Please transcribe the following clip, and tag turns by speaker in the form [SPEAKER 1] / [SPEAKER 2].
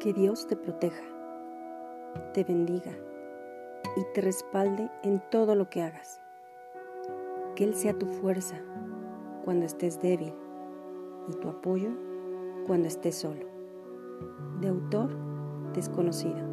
[SPEAKER 1] Que Dios te proteja, te bendiga y te respalde en todo lo que hagas. Que Él sea tu fuerza cuando estés débil y tu apoyo cuando estés solo. De autor desconocido.